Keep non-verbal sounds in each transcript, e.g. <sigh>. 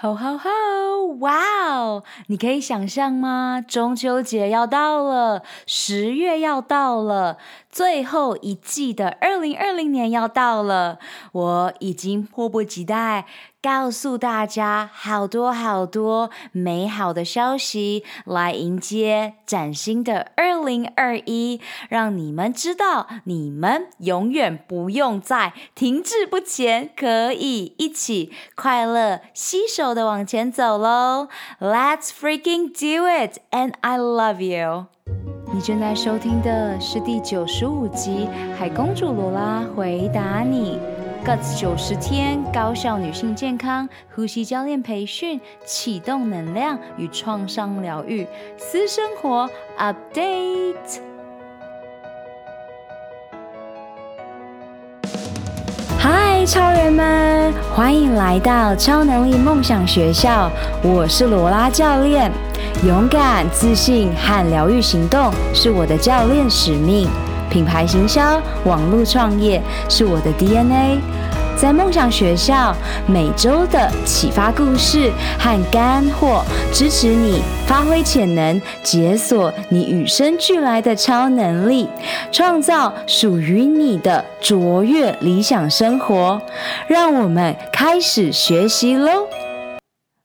吼吼吼！哇哦，你可以想象吗？中秋节要到了，十月要到了，最后一季的二零二零年要到了，我已经迫不及待。告诉大家好多好多美好的消息，来迎接崭新的二零二一，让你们知道，你们永远不用再停滞不前，可以一起快乐携手的往前走喽！Let's freaking do it, and I love you。你正在收听的是第九十五集《海公主罗拉回答你》。Guts 九十天高效女性健康呼吸教练培训，启动能量与创伤疗愈私生活 Update。嗨，超人们，欢迎来到超能力梦想学校，我是罗拉教练。勇敢、自信和疗愈行动是我的教练使命。品牌行销、网络创业是我的 DNA。在梦想学校，每周的启发故事和干货，支持你发挥潜能，解锁你与生俱来的超能力，创造属于你的卓越理想生活。让我们开始学习喽！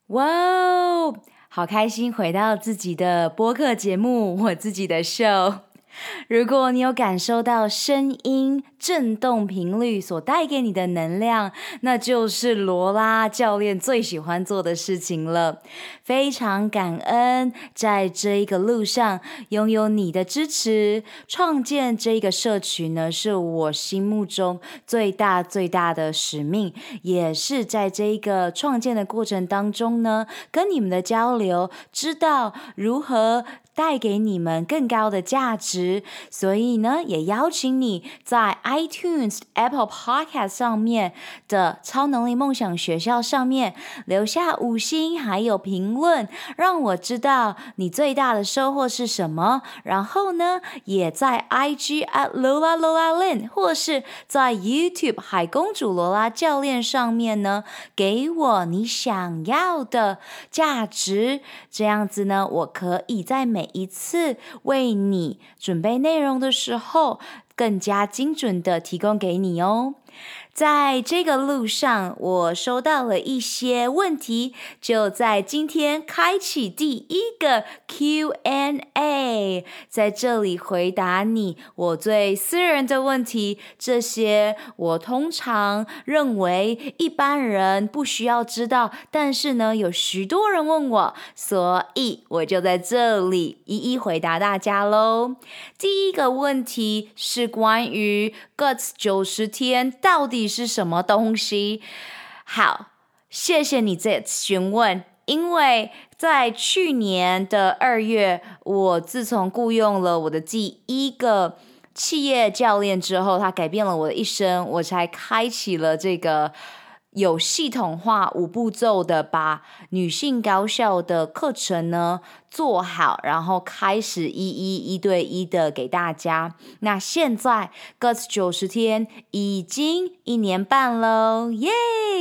哇哦，好开心回到自己的播客节目，我自己的 show。<laughs> 如果你有感受到声音震动频率所带给你的能量，那就是罗拉教练最喜欢做的事情了。非常感恩在这一个路上拥有你的支持，创建这个社群呢，是我心目中最大最大的使命，也是在这一个创建的过程当中呢，跟你们的交流，知道如何。带给你们更高的价值，所以呢，也邀请你在 iTunes、Apple Podcast 上面的超能力梦想学校上面留下五星还有评论，让我知道你最大的收获是什么。然后呢，也在 IG at Lola Lola Lin 或是在 YouTube 海公主罗拉教练上面呢，给我你想要的价值。这样子呢，我可以在每每一次为你准备内容的时候，更加精准的提供给你哦。在这个路上，我收到了一些问题，就在今天开启第一个 Q&A，在这里回答你我最私人的问题。这些我通常认为一般人不需要知道，但是呢，有许多人问我，所以我就在这里一一回答大家喽。第一个问题是关于 Guts 九十天到底是什么东西？好，谢谢你这询问，因为在去年的二月，我自从雇佣了我的第一个企业教练之后，他改变了我的一生，我才开启了这个有系统化五步骤的把女性高效的课程呢。做好，然后开始一一一对一的给大家。那现在 Guts 九十天已经一年半喽，耶！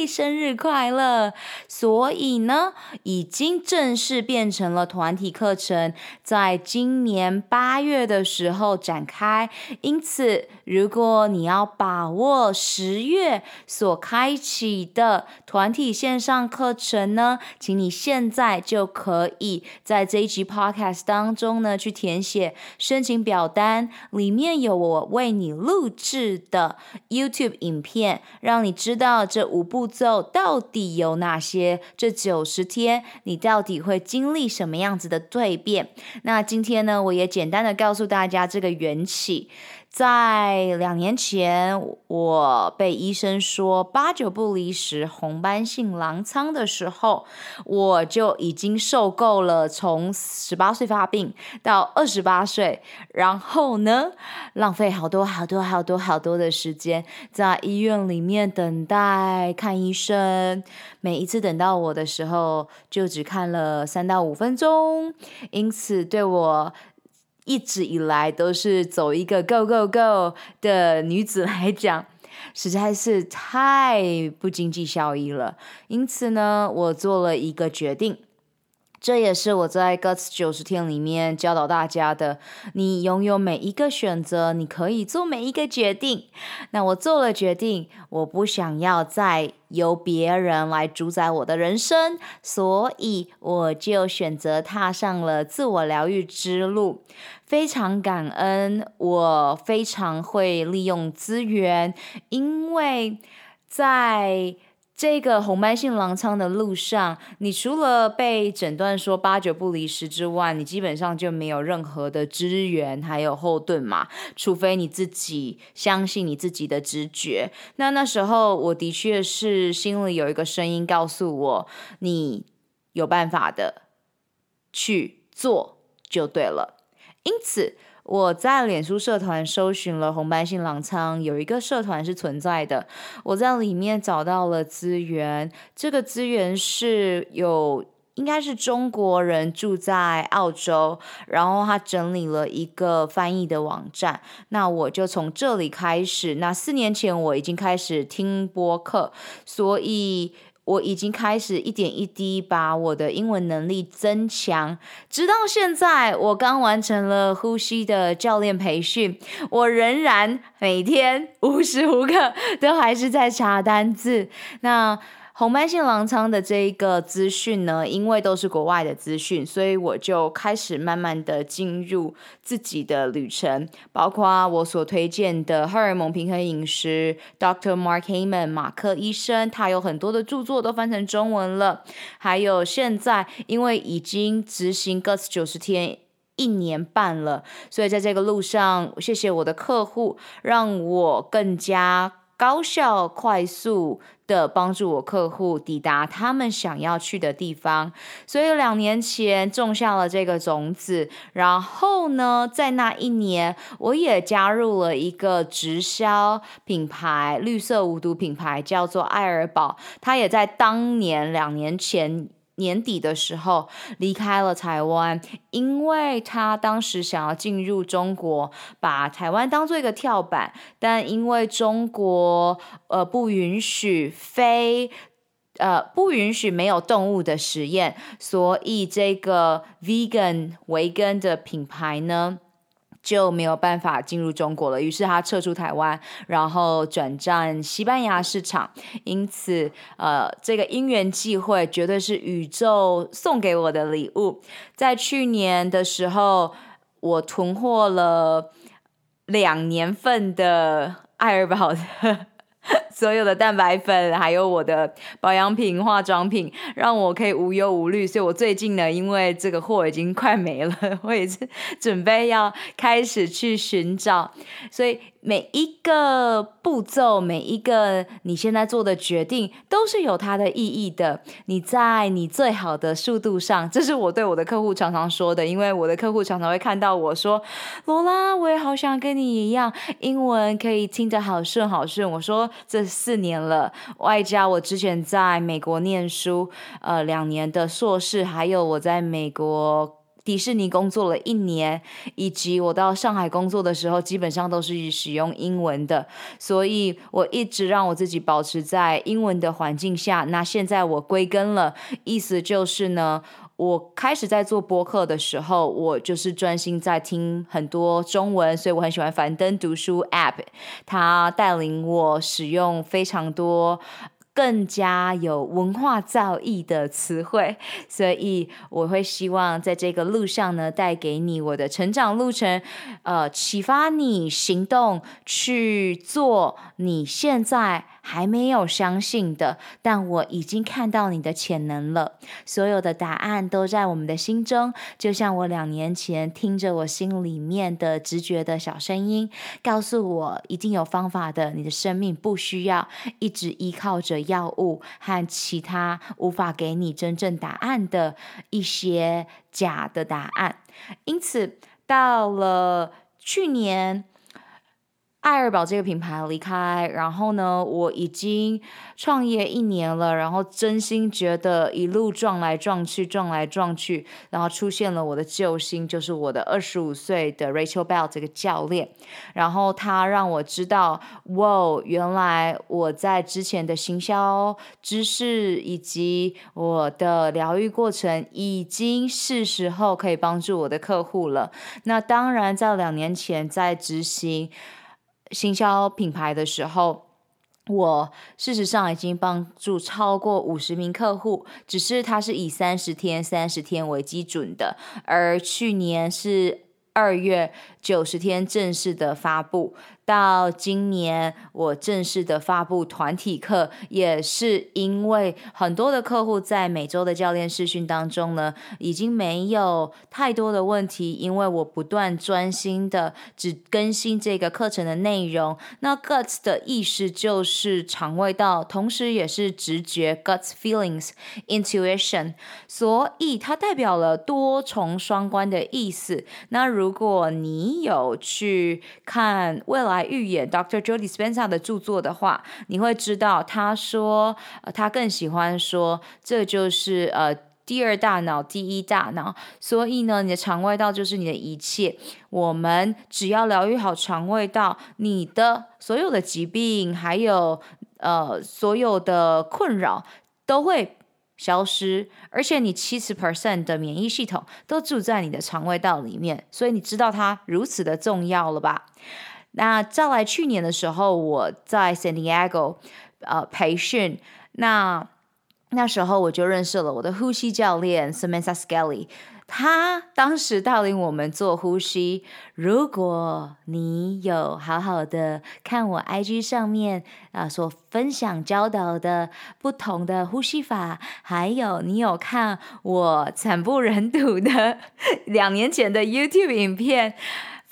生日快乐！所以呢，已经正式变成了团体课程，在今年八月的时候展开。因此，如果你要把握十月所开启的团体线上课程呢，请你现在就可以在这。一集 Podcast 当中呢，去填写申请表单，里面有我为你录制的 YouTube 影片，让你知道这五步骤到底有哪些。这九十天，你到底会经历什么样子的蜕变？那今天呢，我也简单的告诉大家这个缘起。在两年前，我被医生说八九不离十，红斑性狼疮的时候，我就已经受够了从十八岁发病到二十八岁，然后呢，浪费好多好多好多好多的时间在医院里面等待看医生，每一次等到我的时候，就只看了三到五分钟，因此对我。一直以来都是走一个 go go go 的女子来讲，实在是太不经济效益了。因此呢，我做了一个决定。这也是我在 Guts 九十天里面教导大家的。你拥有每一个选择，你可以做每一个决定。那我做了决定，我不想要再由别人来主宰我的人生，所以我就选择踏上了自我疗愈之路。非常感恩，我非常会利用资源，因为在这个红斑性狼疮的路上，你除了被诊断说八九不离十之外，你基本上就没有任何的资源还有后盾嘛，除非你自己相信你自己的直觉。那那时候我的确是心里有一个声音告诉我，你有办法的，去做就对了。因此。我在脸书社团搜寻了红斑性狼疮，有一个社团是存在的。我在里面找到了资源，这个资源是有应该是中国人住在澳洲，然后他整理了一个翻译的网站。那我就从这里开始。那四年前我已经开始听播客，所以。我已经开始一点一滴把我的英文能力增强，直到现在，我刚完成了呼吸的教练培训，我仍然每天无时无刻都还是在查单字。那。红斑性狼疮的这一个资讯呢，因为都是国外的资讯，所以我就开始慢慢的进入自己的旅程，包括我所推荐的荷尔蒙平衡饮食，Dr. Mark Hyman 马克医生，他有很多的著作都翻成中文了，还有现在因为已经执行 Gut 九十天一年半了，所以在这个路上，谢谢我的客户，让我更加。高效、快速的帮助我客户抵达他们想要去的地方，所以两年前种下了这个种子。然后呢，在那一年，我也加入了一个直销品牌，绿色无毒品牌，叫做爱尔宝。它也在当年两年前。年底的时候离开了台湾，因为他当时想要进入中国，把台湾当做一个跳板，但因为中国呃不允许非呃不允许没有动物的实验，所以这个 vegan 维根的品牌呢，就没有办法进入中国了，于是他撤出台湾，然后转战西班牙市场。因此，呃，这个因缘际会绝对是宇宙送给我的礼物。在去年的时候，我囤货了两年份的爱尔堡的。<laughs> 所有的蛋白粉，还有我的保养品、化妆品，让我可以无忧无虑。所以我最近呢，因为这个货已经快没了，<laughs> 我也是准备要开始去寻找。所以。每一个步骤，每一个你现在做的决定，都是有它的意义的。你在你最好的速度上，这是我对我的客户常常说的，因为我的客户常常会看到我说：“罗拉，我也好想跟你一样，英文可以听得好顺好顺。”我说：“这四年了，外加我之前在美国念书，呃，两年的硕士，还有我在美国。”迪士尼工作了一年，以及我到上海工作的时候，基本上都是使用英文的，所以我一直让我自己保持在英文的环境下。那现在我归根了，意思就是呢，我开始在做播客的时候，我就是专心在听很多中文，所以我很喜欢樊登读书 App，它带领我使用非常多。更加有文化造诣的词汇，<laughs> 所以我会希望在这个路上呢，带给你我的成长路程，呃，启发你行动去做你现在还没有相信的，但我已经看到你的潜能了。所有的答案都在我们的心中，就像我两年前听着我心里面的直觉的小声音，告诉我一定有方法的。你的生命不需要一直依靠着药物和其他无法给你真正答案的一些假的答案。因此，到了去年。爱尔宝这个品牌离开，然后呢，我已经创业一年了，然后真心觉得一路撞来撞去，撞来撞去，然后出现了我的救星，就是我的二十五岁的 Rachel Bell 这个教练，然后他让我知道，哇，原来我在之前的行销知识以及我的疗愈过程，已经是时候可以帮助我的客户了。那当然，在两年前在执行。行销品牌的时候，我事实上已经帮助超过五十名客户，只是它是以三十天、三十天为基准的，而去年是二月九十天正式的发布。到今年，我正式的发布团体课，也是因为很多的客户在每周的教练试训当中呢，已经没有太多的问题，因为我不断专心的只更新这个课程的内容。那 Guts 的意思就是肠胃道，同时也是直觉 Guts feelings intuition，所以它代表了多重双关的意思。那如果你有去看未来。来预演 Dr. Joe Dispenza 的著作的话，你会知道他说，他更喜欢说，这就是呃第二大脑，第一大脑。所以呢，你的肠胃道就是你的一切。我们只要疗愈好肠胃道，你的所有的疾病，还有呃所有的困扰都会消失。而且你七十 percent 的免疫系统都住在你的肠胃道里面，所以你知道它如此的重要了吧？那再来去年的时候，我在 San Diego 呃培训，那那时候我就认识了我的呼吸教练 Samantha Skelly，他当时带领我们做呼吸。如果你有好好的看我 IG 上面啊、所分享教导的不同的呼吸法，还有你有看我惨不忍睹的 <laughs> 两年前的 YouTube 影片。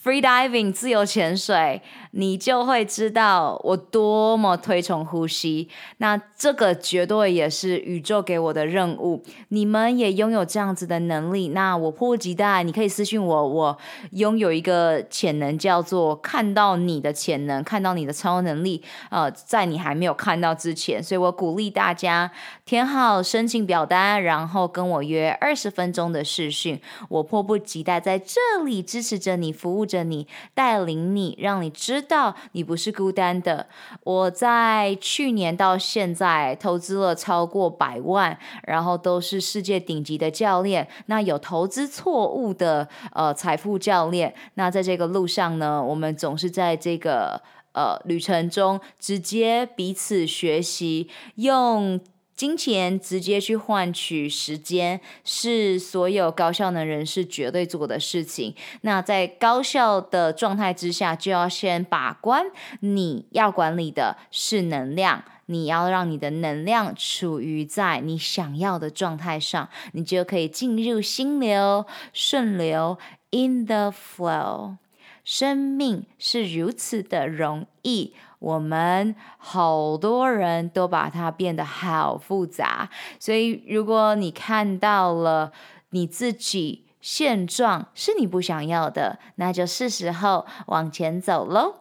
Free diving 自由潜水，你就会知道我多么推崇呼吸。那这个绝对也是宇宙给我的任务。你们也拥有这样子的能力，那我迫不及待。你可以私讯我，我拥有一个潜能，叫做看到你的潜能，看到你的超能力。呃，在你还没有看到之前，所以我鼓励大家填好申请表单，然后跟我约二十分钟的视讯。我迫不及待在这里支持着你，服务着你，带领你，让你知道你不是孤单的。我在去年到现在投资了超过百万，然后都是世界顶级的教练。那有投资错误的呃财富教练，那在这个路上呢，我们总是在这个呃旅程中直接彼此学习，用。金钱直接去换取时间，是所有高效能人士绝对做的事情。那在高效的状态之下，就要先把关。你要管理的是能量，你要让你的能量处于在你想要的状态上，你就可以进入心流、顺流 （in the flow）。生命是如此的容易。我们好多人都把它变得好复杂，所以如果你看到了你自己现状是你不想要的，那就是时候往前走喽。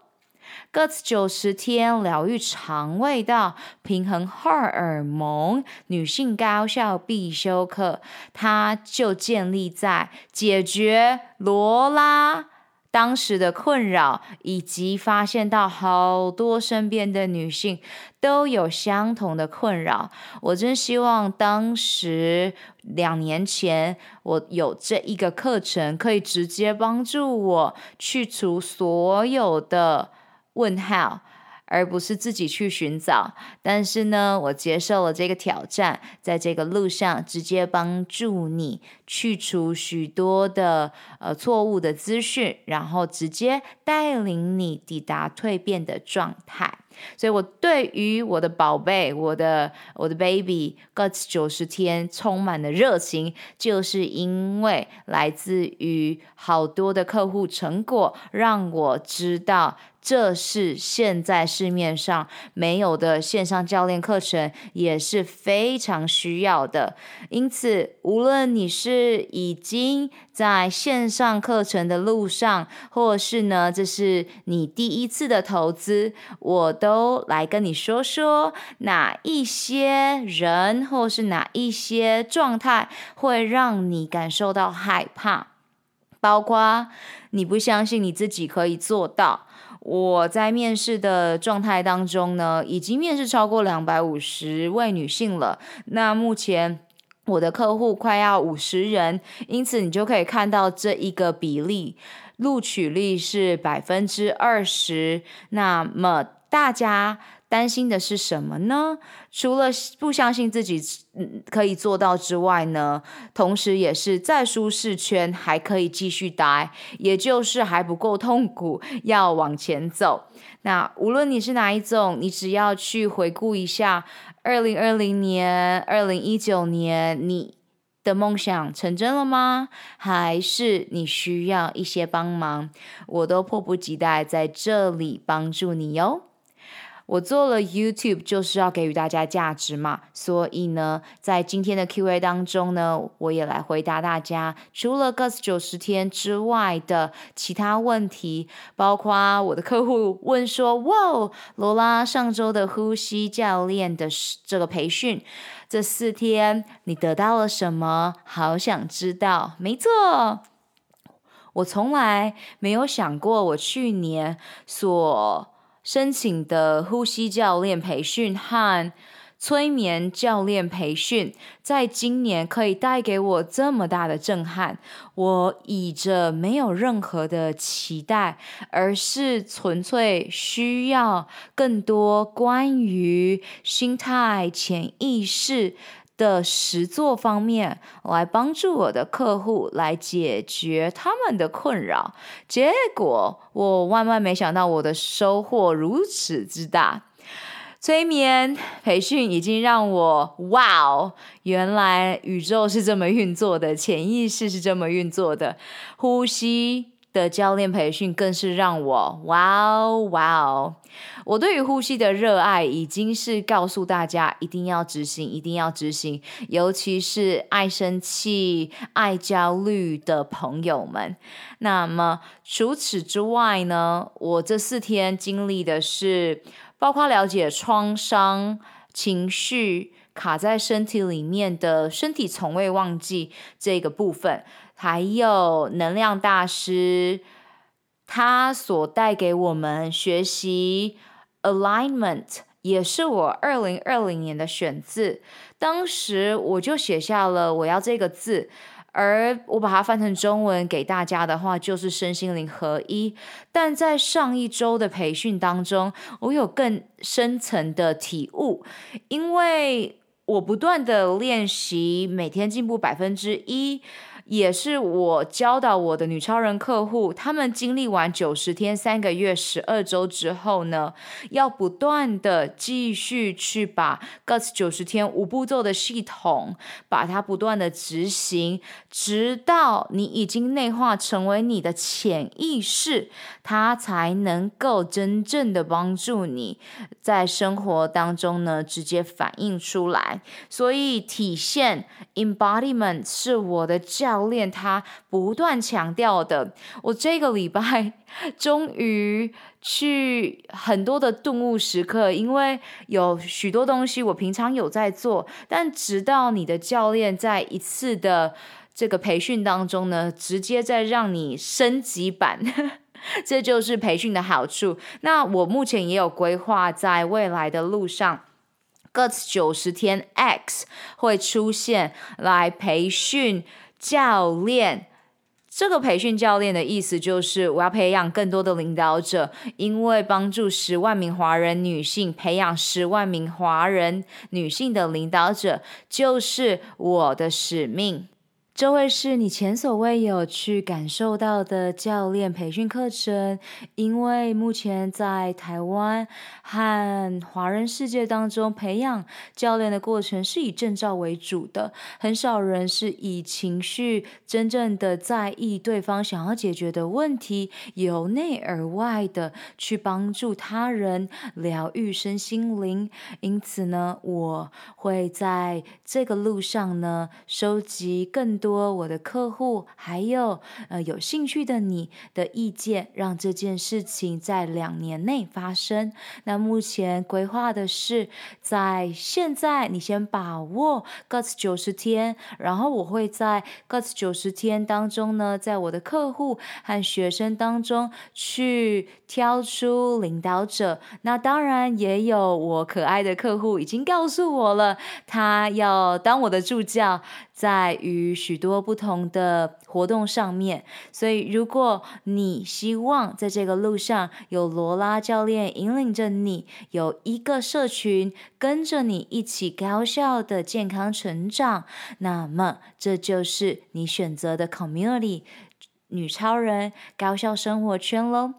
Guts 九十天疗愈肠胃道，平衡荷尔蒙，女性高效必修课，它就建立在解决罗拉。当时的困扰，以及发现到好多身边的女性都有相同的困扰，我真希望当时两年前我有这一个课程，可以直接帮助我去除所有的问号。而不是自己去寻找，但是呢，我接受了这个挑战，在这个路上直接帮助你去除许多的呃错误的资讯，然后直接带领你抵达蜕变的状态。所以，我对于我的宝贝，我的我的 baby got 九十天充满了热情，就是因为来自于好多的客户成果，让我知道这是现在市面上没有的线上教练课程，也是非常需要的。因此，无论你是已经在线上课程的路上，或是呢，这是你第一次的投资，我都来跟你说说哪一些人，或是哪一些状态会让你感受到害怕，包括你不相信你自己可以做到。我在面试的状态当中呢，已经面试超过两百五十位女性了。那目前我的客户快要五十人，因此你就可以看到这一个比例，录取率是百分之二十。那么大家。担心的是什么呢？除了不相信自己可以做到之外呢，同时也是在舒适圈还可以继续待，也就是还不够痛苦，要往前走。那无论你是哪一种，你只要去回顾一下二零二零年、二零一九年，你的梦想成真了吗？还是你需要一些帮忙？我都迫不及待在这里帮助你哟。我做了 YouTube 就是要给予大家价值嘛，所以呢，在今天的 Q&A 当中呢，我也来回答大家，除了 Gus 九十天之外的其他问题，包括我的客户问说，哇，罗拉上周的呼吸教练的这个培训，这四天你得到了什么？好想知道。没错，我从来没有想过我去年所。申请的呼吸教练培训和催眠教练培训，在今年可以带给我这么大的震撼。我以着没有任何的期待，而是纯粹需要更多关于心态、潜意识。的实作方面来帮助我的客户来解决他们的困扰，结果我万万没想到我的收获如此之大。催眠培训已经让我哇哦，原来宇宙是这么运作的，潜意识是这么运作的，呼吸。的教练培训更是让我哇哦哇哦！我对于呼吸的热爱已经是告诉大家一定要执行，一定要执行，尤其是爱生气、爱焦虑的朋友们。那么除此之外呢，我这四天经历的是包括了解创伤、情绪卡在身体里面的身体从未忘记这个部分。还有能量大师，他所带给我们学习 alignment，也是我二零二零年的选字。当时我就写下了我要这个字，而我把它翻成中文给大家的话，就是身心灵合一。但在上一周的培训当中，我有更深层的体悟，因为我不断的练习，每天进步百分之一。也是我教导我的女超人客户，他们经历完九十天、三个月、十二周之后呢，要不断的继续去把 GUTS 九十天五步骤的系统，把它不断的执行，直到你已经内化成为你的潜意识，它才能够真正的帮助你在生活当中呢，直接反映出来。所以体现 embodiment 是我的教。教练他不断强调的，我这个礼拜 <laughs> 终于去很多的顿悟时刻，因为有许多东西我平常有在做，但直到你的教练在一次的这个培训当中呢，直接在让你升级版，<laughs> 这就是培训的好处。那我目前也有规划，在未来的路上。各九十天 X 会出现来培训教练。这个培训教练的意思就是我要培养更多的领导者，因为帮助十万名华人女性培养十万名华人女性的领导者就是我的使命。这会是你前所未有去感受到的教练培训课程，因为目前在台湾和华人世界当中，培养教练的过程是以证照为主的，很少人是以情绪真正的在意对方想要解决的问题，由内而外的去帮助他人疗愈身心灵。因此呢，我会在这个路上呢，收集更多。多我的客户，还有呃有兴趣的你的意见，让这件事情在两年内发生。那目前规划的是，在现在你先把握 GUTS 九十天，然后我会在 GUTS 九十天当中呢，在我的客户和学生当中去挑出领导者。那当然也有我可爱的客户已经告诉我了，他要当我的助教。在于许多不同的活动上面，所以如果你希望在这个路上有罗拉教练引领着你，有一个社群跟着你一起高效的健康成长，那么这就是你选择的 community 女超人高效生活圈喽。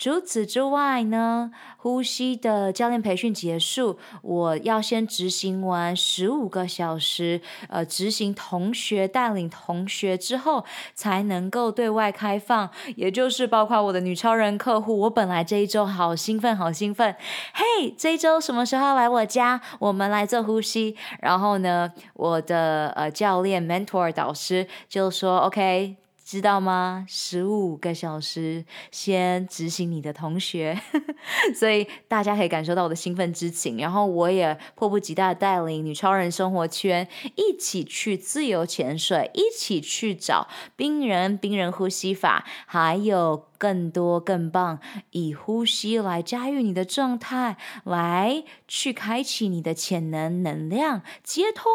除此之外呢，呼吸的教练培训结束，我要先执行完十五个小时，呃，执行同学带领同学之后，才能够对外开放，也就是包括我的女超人客户。我本来这一周好兴奋，好兴奋，嘿，这一周什么时候来我家？我们来做呼吸。然后呢，我的呃教练 mentor 导师就说，OK。知道吗？十五个小时先执行你的同学，<laughs> 所以大家可以感受到我的兴奋之情。然后我也迫不及待带领女超人生活圈一起去自由潜水，一起去找冰人冰人呼吸法，还有。更多更棒，以呼吸来驾驭你的状态，来去开启你的潜能能量，接通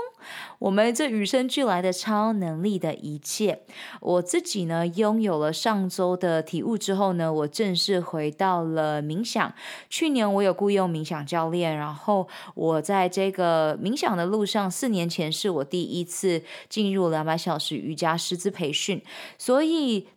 我们这与生俱来的超能力的一切。我自己呢，拥有了上周的体悟之后呢，我正式回到了冥想。去年我有雇佣冥想教练，然后我在这个冥想的路上，四年前是我第一次进入两百小时瑜伽师资培训，所以。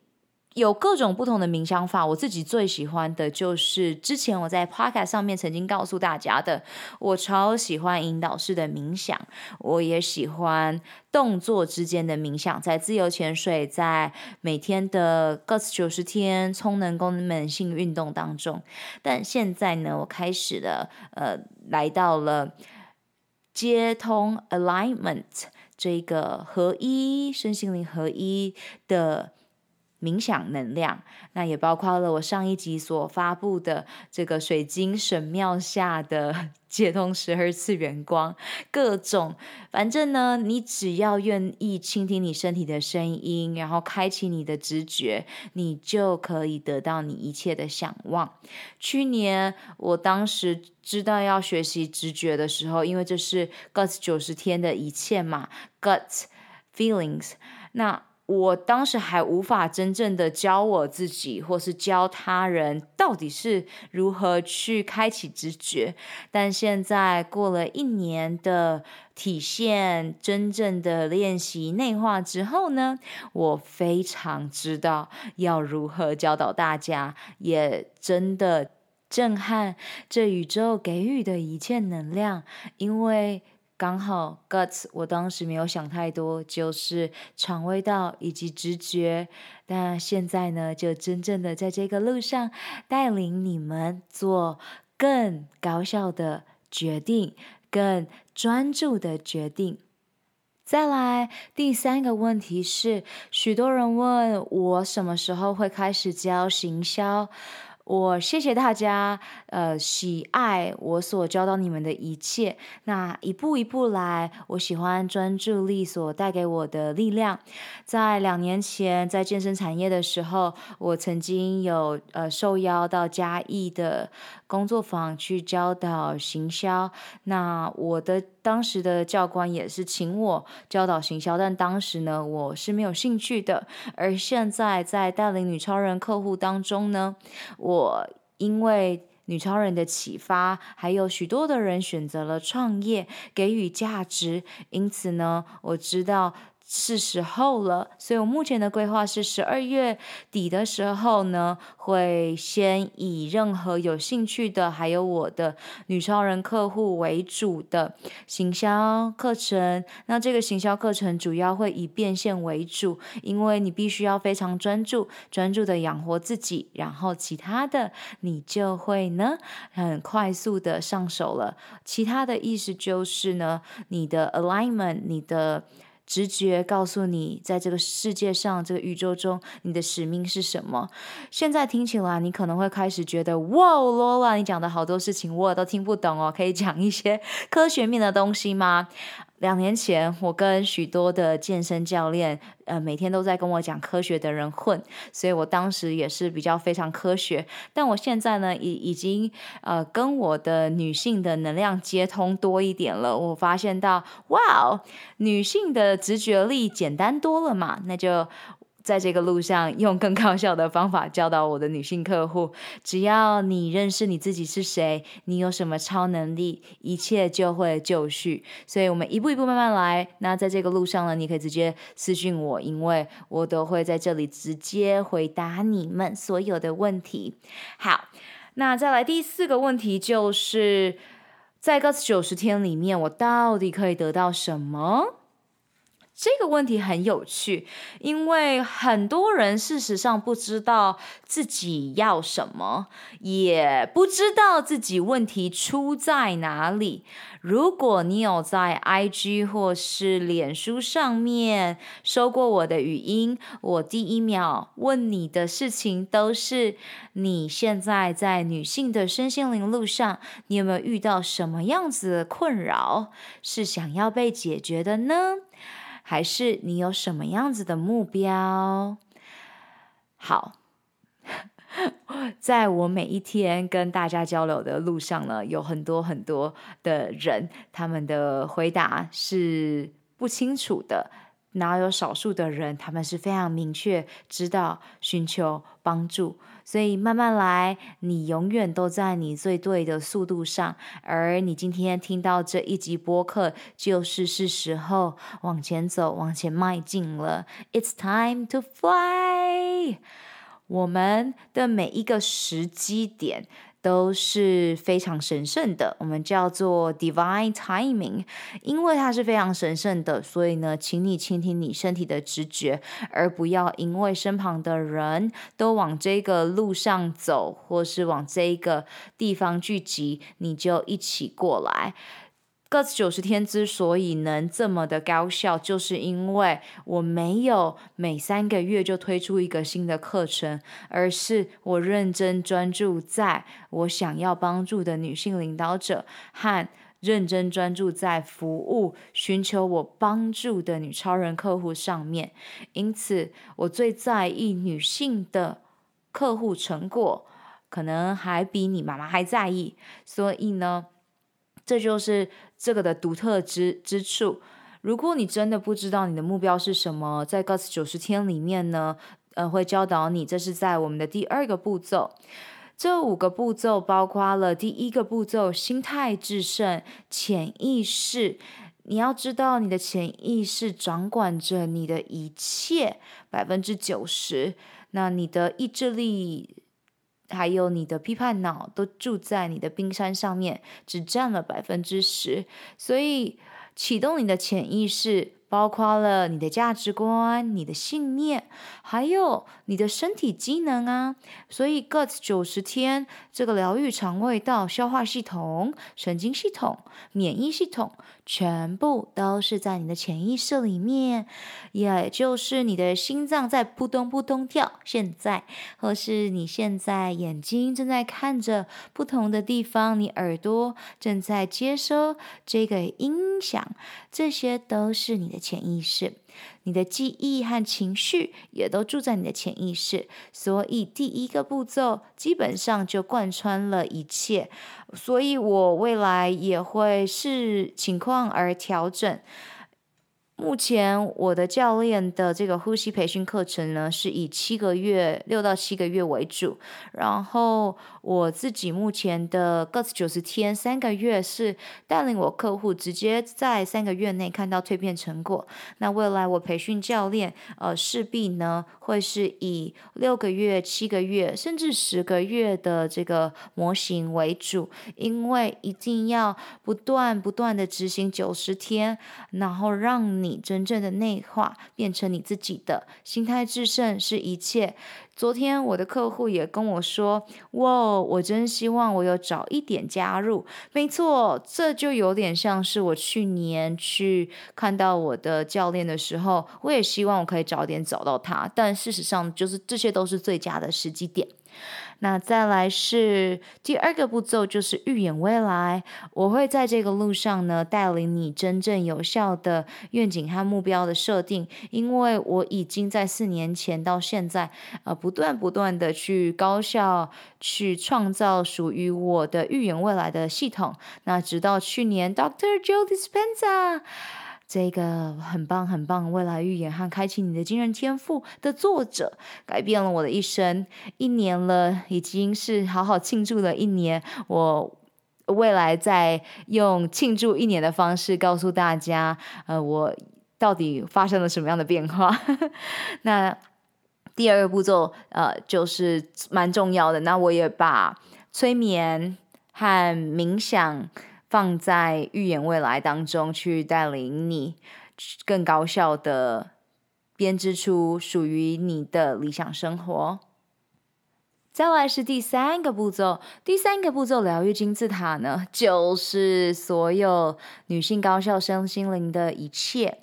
有各种不同的冥想法，我自己最喜欢的就是之前我在 Podcast 上面曾经告诉大家的，我超喜欢引导式的冥想，我也喜欢动作之间的冥想，在自由潜水，在每天的各九十天充能功能性运动当中。但现在呢，我开始了，呃，来到了接通 Alignment 这个合一身心灵合一的。冥想能量，那也包括了我上一集所发布的这个水晶神庙下的接通十二次元光，各种，反正呢，你只要愿意倾听你身体的声音，然后开启你的直觉，你就可以得到你一切的想望。去年我当时知道要学习直觉的时候，因为这是 GUTS 九十天的一切嘛，GUTS feelings，那。我当时还无法真正的教我自己，或是教他人，到底是如何去开启直觉。但现在过了一年的体现，真正的练习内化之后呢，我非常知道要如何教导大家，也真的震撼这宇宙给予的一切能量，因为。刚好 GUTS，我当时没有想太多，就是肠胃道以及直觉。但现在呢，就真正的在这个路上带领你们做更高效的决定，更专注的决定。再来，第三个问题是，许多人问我什么时候会开始教行销。我谢谢大家，呃，喜爱我所教导你们的一切。那一步一步来，我喜欢专注力所带给我的力量。在两年前，在健身产业的时候，我曾经有呃受邀到嘉义的工作坊去教导行销。那我的当时的教官也是请我教导行销，但当时呢，我是没有兴趣的。而现在在带领女超人客户当中呢，我。因为女超人的启发，还有许多的人选择了创业，给予价值，因此呢，我知道是时候了，所以我目前的规划是十二月底的时候呢，会先以任何有兴趣的，还有我的女超人客户为主的行销课程。那这个行销课程主要会以变现为主，因为你必须要非常专注，专注的养活自己，然后其他的你就会呢很快速的上手了。其他的意思就是呢，你的 alignment，你的。直觉告诉你，在这个世界上，这个宇宙中，你的使命是什么？现在听起来，你可能会开始觉得，哇，罗拉，你讲的好多事情我都听不懂哦，可以讲一些科学面的东西吗？两年前，我跟许多的健身教练，呃，每天都在跟我讲科学的人混，所以我当时也是比较非常科学。但我现在呢，已已经呃跟我的女性的能量接通多一点了。我发现到，哇，女性的直觉力简单多了嘛，那就。在这个路上，用更高效的方法教导我的女性客户。<laughs> 只要你认识你自己是谁，你有什么超能力，一切就会就绪。所以，我们一步一步慢慢来。那在这个路上呢，你可以直接私信我，因为我都会在这里直接回答你们所有的问题。好，那再来第四个问题，就是在 GUTS 九十天里面，我到底可以得到什么？这个问题很有趣，因为很多人事实上不知道自己要什么，也不知道自己问题出在哪里。如果你有在 IG 或是脸书上面收过我的语音，我第一秒问你的事情都是：你现在在女性的身心灵路上，你有没有遇到什么样子的困扰，是想要被解决的呢？还是你有什么样子的目标？好，<laughs> 在我每一天跟大家交流的路上呢，有很多很多的人，他们的回答是不清楚的。哪有少数的人，他们是非常明确知道寻求帮助，所以慢慢来，你永远都在你最对的速度上。而你今天听到这一集播客，就是是时候往前走，往前迈进了。It's time to fly。我们的每一个时机点。都是非常神圣的，我们叫做 divine timing，因为它是非常神圣的，所以呢，请你倾听你身体的直觉，而不要因为身旁的人都往这个路上走，或是往这个地方聚集，你就一起过来。个九十天之所以能这么的高效，就是因为我没有每三个月就推出一个新的课程，而是我认真专注在我想要帮助的女性领导者和认真专注在服务寻求我帮助的女超人客户上面。因此，我最在意女性的客户成果，可能还比你妈妈还在意。所以呢，这就是。这个的独特之之处，如果你真的不知道你的目标是什么，在 GUTS 九十天里面呢，呃，会教导你。这是在我们的第二个步骤。这五个步骤包括了第一个步骤：心态制胜，潜意识。你要知道，你的潜意识掌管着你的一切，百分之九十。那你的意志力。还有你的批判脑都住在你的冰山上面，只占了百分之十，所以启动你的潜意识。包括了你的价值观、你的信念，还有你的身体机能啊。所以，Gut 九十天这个疗愈肠胃道、消化系统、神经系统、免疫系统，全部都是在你的潜意识里面，也就是你的心脏在扑通扑通跳。现在，或是你现在眼睛正在看着不同的地方，你耳朵正在接收这个音响，这些都是你的。潜意识，你的记忆和情绪也都住在你的潜意识，所以第一个步骤基本上就贯穿了一切。所以我未来也会视情况而调整。目前我的教练的这个呼吸培训课程呢，是以七个月，六到七个月为主。然后我自己目前的个子九十天，三个月是带领我客户直接在三个月内看到蜕变成果。那未来我培训教练，呃，势必呢会是以六个月、七个月，甚至十个月的这个模型为主，因为一定要不断不断的执行九十天，然后让你。你真正的内化变成你自己的心态致胜是一切。昨天我的客户也跟我说：“哇，我真希望我有早一点加入。”没错，这就有点像是我去年去看到我的教练的时候，我也希望我可以早点找到他。但事实上，就是这些都是最佳的时机点。那再来是第二个步骤，就是预演未来。我会在这个路上呢，带领你真正有效的愿景和目标的设定，因为我已经在四年前到现在，呃，不断不断的去高效去创造属于我的预演未来的系统。那直到去年，Dr. Joe Dispenza。这个很棒很棒，未来预言和开启你的惊人天赋的作者，改变了我的一生。一年了，已经是好好庆祝了一年。我未来在用庆祝一年的方式告诉大家，呃，我到底发生了什么样的变化。<laughs> 那第二个步骤，呃，就是蛮重要的。那我也把催眠和冥想。放在预言未来当中，去带领你更高效的编织出属于你的理想生活。再来是第三个步骤，第三个步骤疗愈金字塔呢，就是所有女性高效身心灵的一切。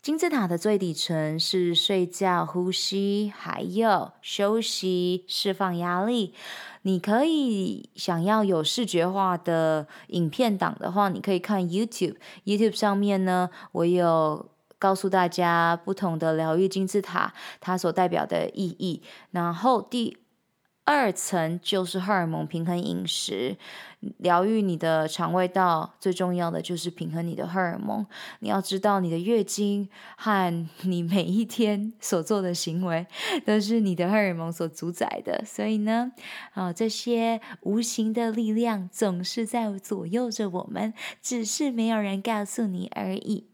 金字塔的最底层是睡觉、呼吸，还有休息、释放压力。你可以想要有视觉化的影片档的话，你可以看 YouTube。YouTube 上面呢，我有告诉大家不同的疗愈金字塔它所代表的意义。然后第二层就是荷尔蒙平衡饮食，疗愈你的肠胃道，最重要的就是平衡你的荷尔蒙。你要知道，你的月经和 <laughs> 你每一天所做的行为，都是你的荷尔蒙所主宰的。所以呢，啊，这些无形的力量总是在左右着我们，只是没有人告诉你而已。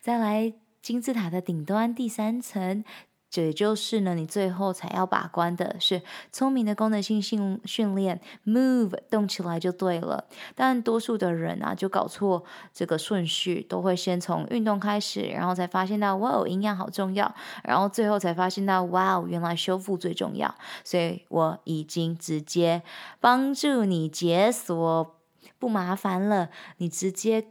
再来，金字塔的顶端第三层。这也就是呢，你最后才要把关的是聪明的功能性训训练，move 动起来就对了。但多数的人啊，就搞错这个顺序，都会先从运动开始，然后才发现到哇哦，营养好重要，然后最后才发现到哇，原来修复最重要。所以我已经直接帮助你解锁，不麻烦了，你直接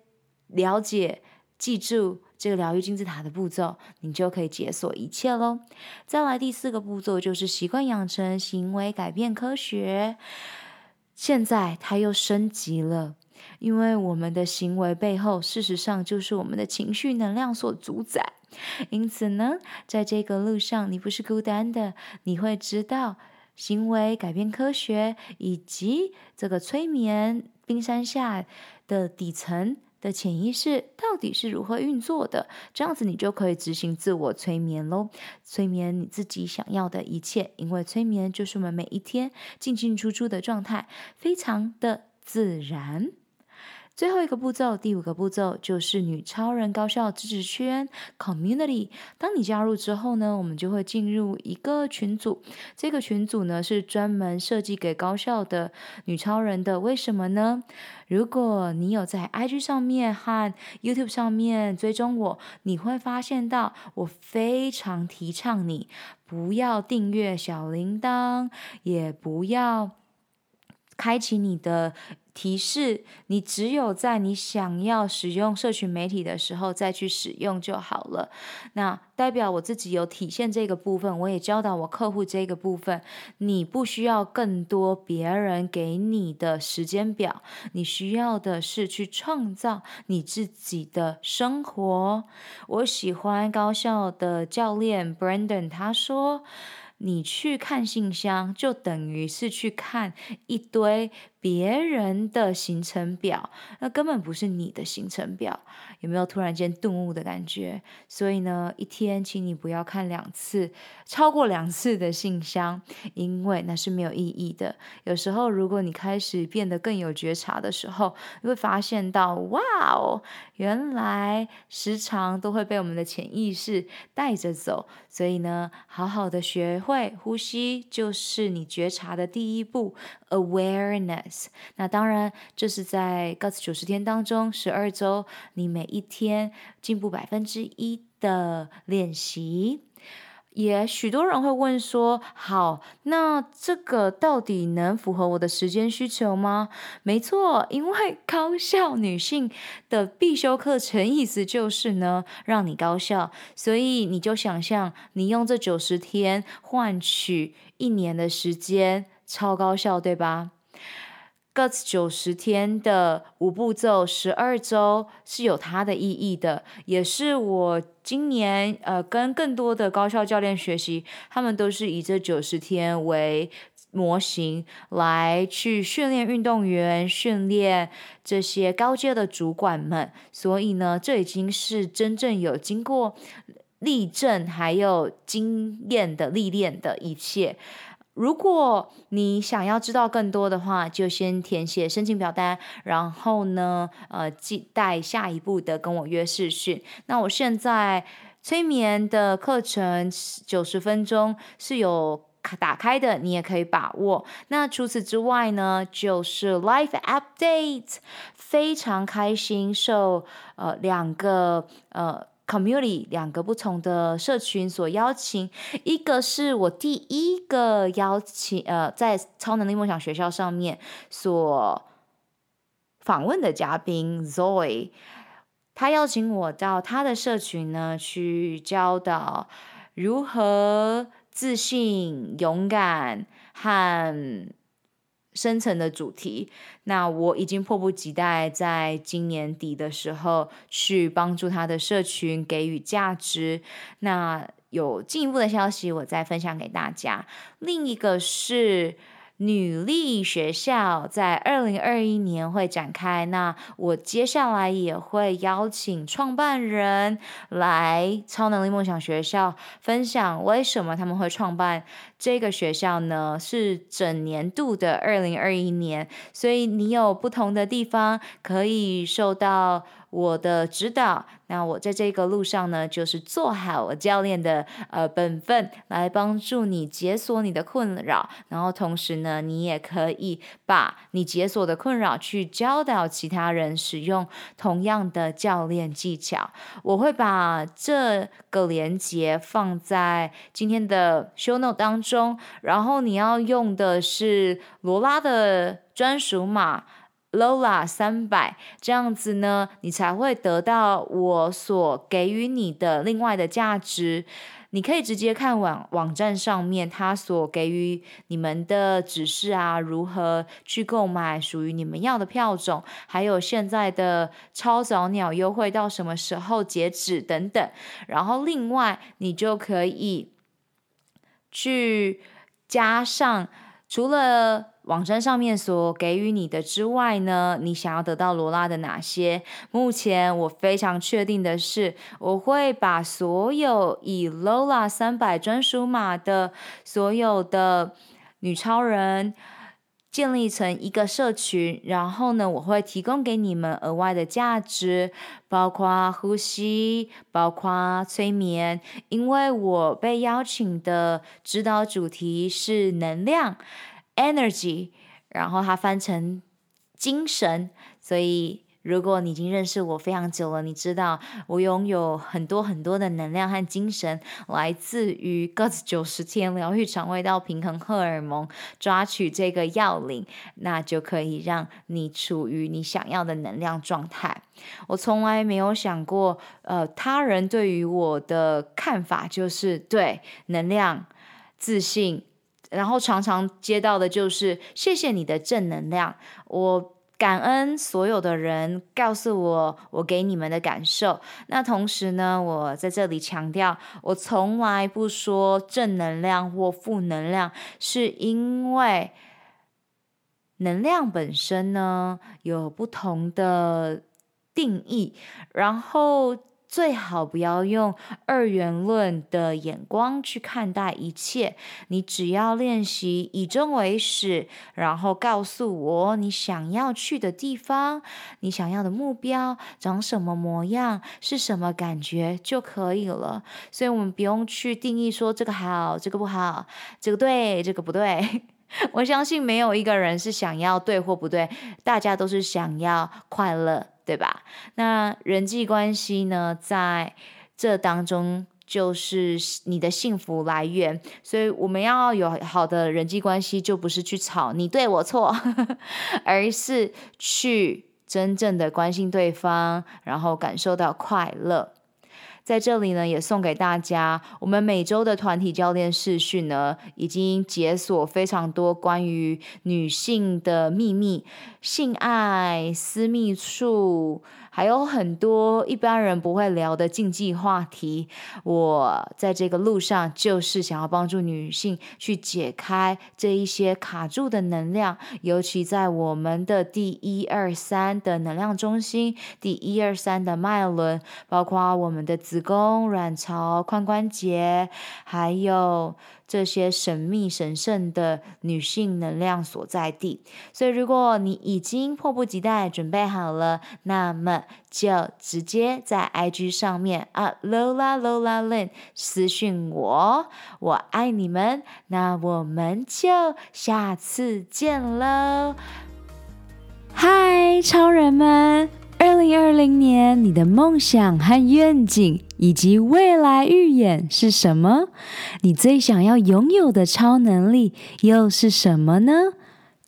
了解，记住。这个疗愈金字塔的步骤，你就可以解锁一切喽。再来第四个步骤就是习惯养成行为改变科学。现在它又升级了，因为我们的行为背后，事实上就是我们的情绪能量所主宰。因此呢，在这个路上，你不是孤单的。你会知道行为改变科学以及这个催眠冰山下的底层。的潜意识到底是如何运作的？这样子你就可以执行自我催眠喽，催眠你自己想要的一切，因为催眠就是我们每一天进进出出的状态，非常的自然。最后一个步骤，第五个步骤就是女超人高校支持圈 community。当你加入之后呢，我们就会进入一个群组。这个群组呢是专门设计给高校的女超人的。为什么呢？如果你有在 IG 上面和 YouTube 上面追踪我，你会发现到我非常提倡你不要订阅小铃铛，也不要开启你的。提示你，只有在你想要使用社群媒体的时候再去使用就好了。那代表我自己有体现这个部分，我也教导我客户这个部分。你不需要更多别人给你的时间表，你需要的是去创造你自己的生活。我喜欢高效的教练 Brandon，他说。你去看信箱，就等于是去看一堆别人的行程表，那根本不是你的行程表。有没有突然间顿悟的感觉？所以呢，一天请你不要看两次，超过两次的信箱，因为那是没有意义的。有时候，如果你开始变得更有觉察的时候，你会发现到，哇哦，原来时常都会被我们的潜意识带着走。所以呢，好好的学会呼吸，就是你觉察的第一步，awareness。那当然，这是在告九十天当中，十二周，你每一天进步百分之一的练习，也许多人会问说：好，那这个到底能符合我的时间需求吗？没错，因为高效女性的必修课程意思就是呢，让你高效，所以你就想象你用这九十天换取一年的时间，超高效，对吧？？GOT 九十天的五步骤，十二周是有它的意义的，也是我今年呃跟更多的高校教练学习，他们都是以这九十天为模型来去训练运动员、训练这些高阶的主管们，所以呢，这已经是真正有经过例证还有经验的历练的一切。如果你想要知道更多的话，就先填写申请表单，然后呢，呃，记待下一步的跟我约试训。那我现在催眠的课程九十分钟是有打开的，你也可以把握。那除此之外呢，就是 Life Update，非常开心受呃两个呃。Community 两个不同的社群所邀请，一个是我第一个邀请，呃，在超能力梦想学校上面所访问的嘉宾 Zoe，他邀请我到他的社群呢去教导如何自信、勇敢和。深层的主题，那我已经迫不及待在今年底的时候去帮助他的社群给予价值。那有进一步的消息，我再分享给大家。另一个是。女力学校在二零二一年会展开，那我接下来也会邀请创办人来超能力梦想学校分享为什么他们会创办这个学校呢？是整年度的二零二一年，所以你有不同的地方可以受到。我的指导，那我在这个路上呢，就是做好我教练的呃本分，来帮助你解锁你的困扰，然后同时呢，你也可以把你解锁的困扰去教导其他人使用同样的教练技巧。我会把这个连接放在今天的 show note 当中，然后你要用的是罗拉的专属码。Lola 三百这样子呢，你才会得到我所给予你的另外的价值。你可以直接看网网站上面他所给予你们的指示啊，如何去购买属于你们要的票种，还有现在的超早鸟优惠到什么时候截止等等。然后另外你就可以去加上除了。网站上面所给予你的之外呢，你想要得到罗拉的哪些？目前我非常确定的是，我会把所有以 Lola 三百专属码的所有的女超人建立成一个社群，然后呢，我会提供给你们额外的价值，包括呼吸，包括催眠，因为我被邀请的指导主题是能量。Energy，然后它翻成精神，所以如果你已经认识我非常久了，你知道我拥有很多很多的能量和精神，来自于 GOT 九十天疗愈肠胃道平衡荷尔蒙，抓取这个要领，那就可以让你处于你想要的能量状态。我从来没有想过，呃，他人对于我的看法就是对能量、自信。然后常常接到的就是谢谢你的正能量，我感恩所有的人告诉我我给你们的感受。那同时呢，我在这里强调，我从来不说正能量或负能量，是因为能量本身呢，有不同的定义，然后最好不要用二元论的眼光去看待一切。你只要练习以终为始，然后告诉我你想要去的地方，你想要的目标长什么模样，是什么感觉就可以了。所以，我们不用去定义说这个好，这个不好，这个对，这个不对。<laughs> 我相信没有一个人是想要对或不对，大家都是想要快乐，对吧？那人际关系呢，在这当中就是你的幸福来源，所以我们要有好的人际关系，就不是去吵你对我错，<laughs> 而是去真正的关心对方，然后感受到快乐。在这里呢，也送给大家，我们每周的团体教练视讯呢，已经解锁非常多关于女性的秘密、性爱、私密处。还有很多一般人不会聊的禁忌话题，我在这个路上就是想要帮助女性去解开这一些卡住的能量，尤其在我们的第一二三的能量中心，第一二三的脉轮，包括我们的子宫、卵巢、髋关节，还有。这些神秘神圣的女性能量所在地，所以如果你已经迫不及待准备好了，那么就直接在 IG 上面啊，Lola Lola Lin 私讯我，我爱你们，那我们就下次见喽，嗨，超人们！二零二零年，你的梦想和愿景以及未来预演是什么？你最想要拥有的超能力又是什么呢？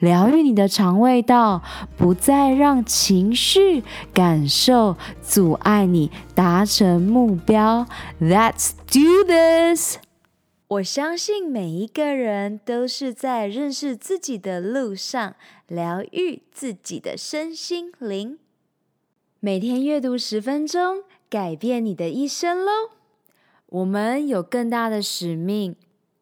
疗愈你的肠胃道，不再让情绪感受阻碍你达成目标。Let's do this！我相信每一个人都是在认识自己的路上，疗愈自己的身心灵。每天阅读十分钟，改变你的一生喽！我们有更大的使命。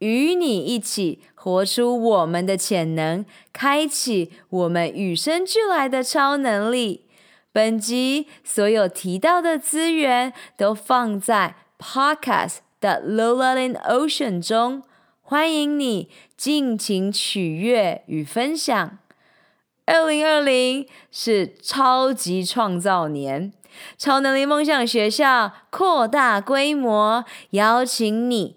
与你一起活出我们的潜能，开启我们与生俱来的超能力。本集所有提到的资源都放在 Podcast 的 Lola in Ocean 中，欢迎你尽情取悦与分享。二零二零是超级创造年，超能力梦想学校扩大规模，邀请你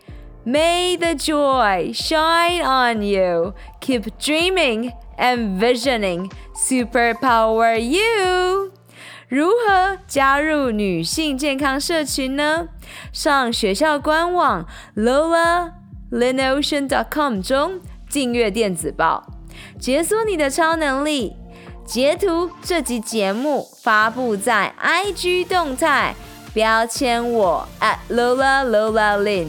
May the joy shine on you. Keep dreaming and visioning. Superpower you. 如何加入女性健康社群呢？上学校官网 lolaLinOcean.com 中订阅电子报，解锁你的超能力。截图这集节目发布在 IG 动态，标签我 @LolaLolaLin，